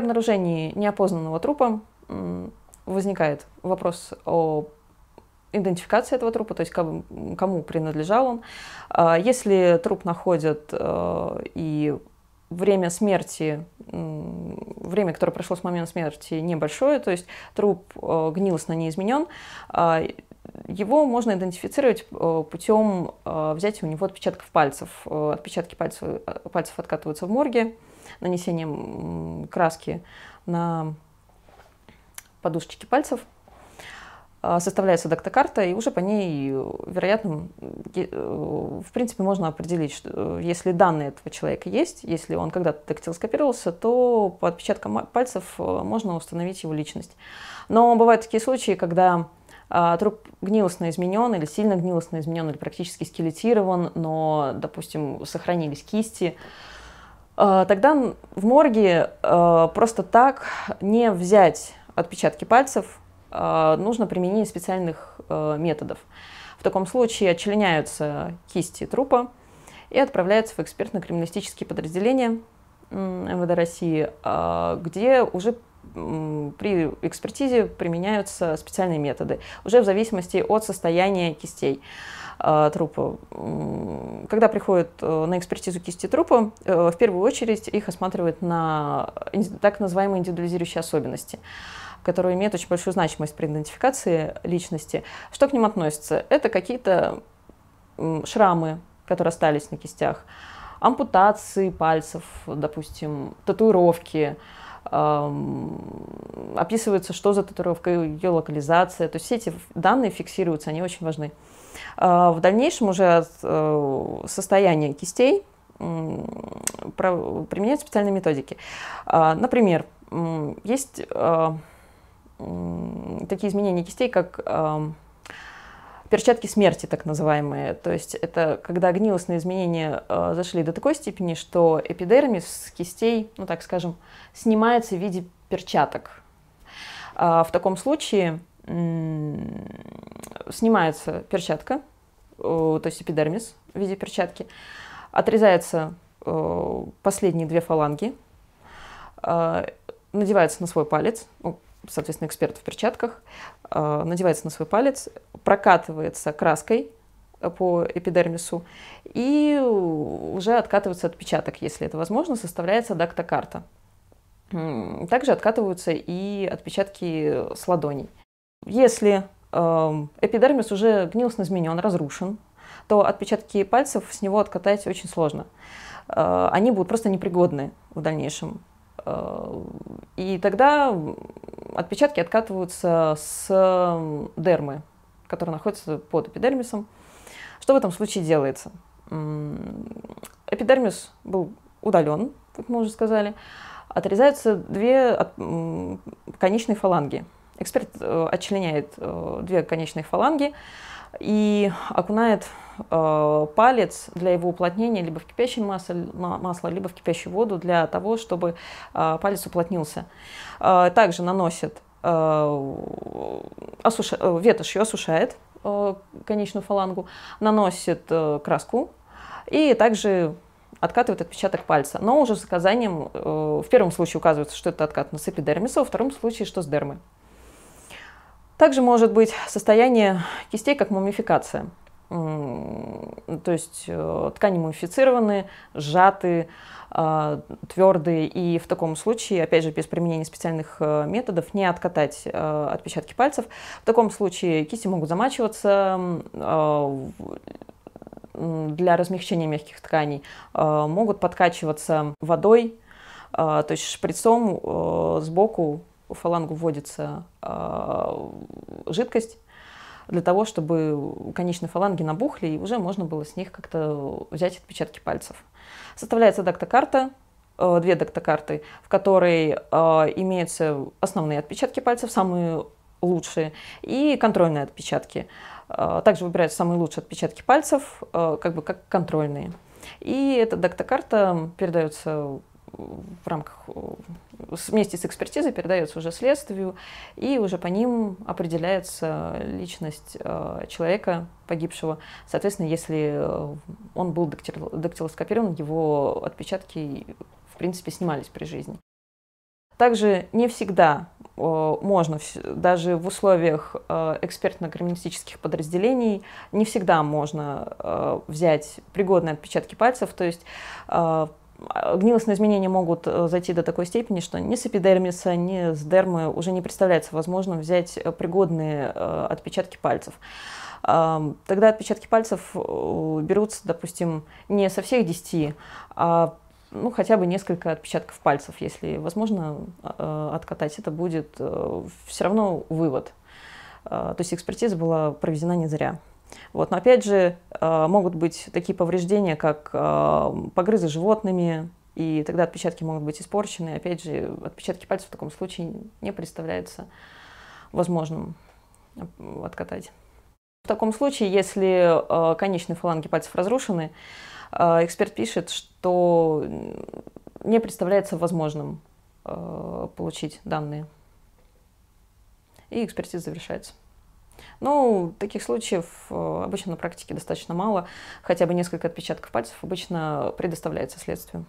обнаружении неопознанного трупа возникает вопрос о идентификации этого трупа, то есть кому, принадлежал он. А если труп находят э, и время смерти, время, которое прошло с момента смерти, небольшое, то есть труп э, гнилостно не изменен, а его можно идентифицировать э, путем взятия у него отпечатков пальцев. Отпечатки пальцев, пальцев откатываются в морге нанесением краски на подушечки пальцев, а, составляется дактокарта, и уже по ней, вероятно, э, в принципе, можно определить, что э, если данные этого человека есть, если он когда-то дактилоскопировался, то по отпечаткам пальцев э, можно установить его личность. Но бывают такие случаи, когда а, труп гнилостно изменен или сильно гнилостно изменен, или практически скелетирован, но, допустим, сохранились кисти, а, тогда в морге просто так не взять отпечатки пальцев, а, нужно применение специальных а, методов. В таком случае отчленяются кисти трупа и отправляются в экспертно-криминалистические подразделения МВД России, а, где уже при экспертизе применяются специальные методы, уже в зависимости от состояния кистей трупа. Когда приходят э, на экспертизу кисти трупа, э, в первую очередь их осматривают на так называемые индивидуализирующие особенности которые имеют очень большую значимость при идентификации личности. Что к ним относится? Это какие-то шрамы, которые остались на кистях, ампутации пальцев, допустим, татуировки, описывается, что за татуировка, ее локализация. То есть все эти данные фиксируются, они очень важны. А, в дальнейшем уже э, состояния кистей применяют специальные методики. А, например, есть а, такие изменения кистей, как перчатки смерти, так называемые. То есть это когда гнилостные изменения э, зашли до такой степени, что эпидермис с кистей, ну так скажем, снимается в виде перчаток. Э, в таком случае снимается перчатка, э, то есть эпидермис в виде перчатки, отрезаются э, последние две фаланги, э, надевается на свой палец, соответственно, эксперт в перчатках, э, надевается на свой палец, прокатывается краской по эпидермису и уже откатывается отпечаток, если это возможно, составляется дактокарта. Также откатываются и отпечатки с ладоней. Если эм, эпидермис уже гнилостно изменен, разрушен, то отпечатки пальцев с него откатать очень сложно. Э, они будут просто непригодны в дальнейшем. Э, и тогда отпечатки откатываются с дермы, которая находится под эпидермисом. Что в этом случае делается? Эпидермис был удален, как мы уже сказали. Отрезаются две конечные фаланги. Эксперт э, отчленяет э, две конечные фаланги и окунает э, палец для его уплотнения либо в кипящее масло, масло, либо в кипящую воду для того, чтобы э, палец уплотнился. Э, также наносит осуша, э, ветошью осушает э, конечную фалангу, наносит краску и также откатывает отпечаток пальца, но уже с указанием, в первом случае указывается, что это откат с эпидермиса, во втором случае, что с дермы. Также может быть состояние кистей как мумификация. То есть э, ткани мумифицированы, сжаты, а, твердые, и в таком случае, опять же, без применения специальных э, методов, не откатать э, отпечатки пальцев. В таком случае кисти могут замачиваться а, для размягчения мягких тканей, а, могут подкачиваться водой, то есть шприцом сбоку в фалангу вводится э, жидкость для того, чтобы конечные фаланги набухли, и уже можно было с них как-то взять отпечатки пальцев. Составляется дактокарта, э, две дактокарты, в которой э, имеются основные отпечатки пальцев, самые лучшие, и контрольные отпечатки. Э, также выбираются самые лучшие отпечатки пальцев, как бы как контрольные. И эта дактокарта передается в рамках вместе с экспертизой передается уже следствию, и уже по ним определяется личность э, человека погибшего. Соответственно, если э, он был дактилоскопирован, его отпечатки, в принципе, снимались при жизни. Также не всегда можно, даже в условиях экспертно-криминалистических подразделений, не всегда можно взять пригодные отпечатки пальцев, то есть гнилостные изменения могут зайти до такой степени, что ни с эпидермиса, ни с дермы уже не представляется возможным взять пригодные отпечатки пальцев. Тогда отпечатки пальцев берутся, допустим, не со всех 10, а ну, хотя бы несколько отпечатков пальцев, если возможно э, откатать, это будет э, все равно вывод. Э, то есть экспертиза была проведена не зря. Вот. Но опять же, могут быть такие повреждения, как погрызы животными, и тогда отпечатки могут быть испорчены. Опять же, отпечатки пальцев в таком случае не представляется возможным откатать. В таком случае, если конечные фаланги пальцев разрушены, эксперт пишет, что не представляется возможным получить данные. И экспертиза завершается. Ну, таких случаев а, обычно на практике достаточно мало. Хотя бы несколько отпечатков пальцев обычно предоставляется следствию.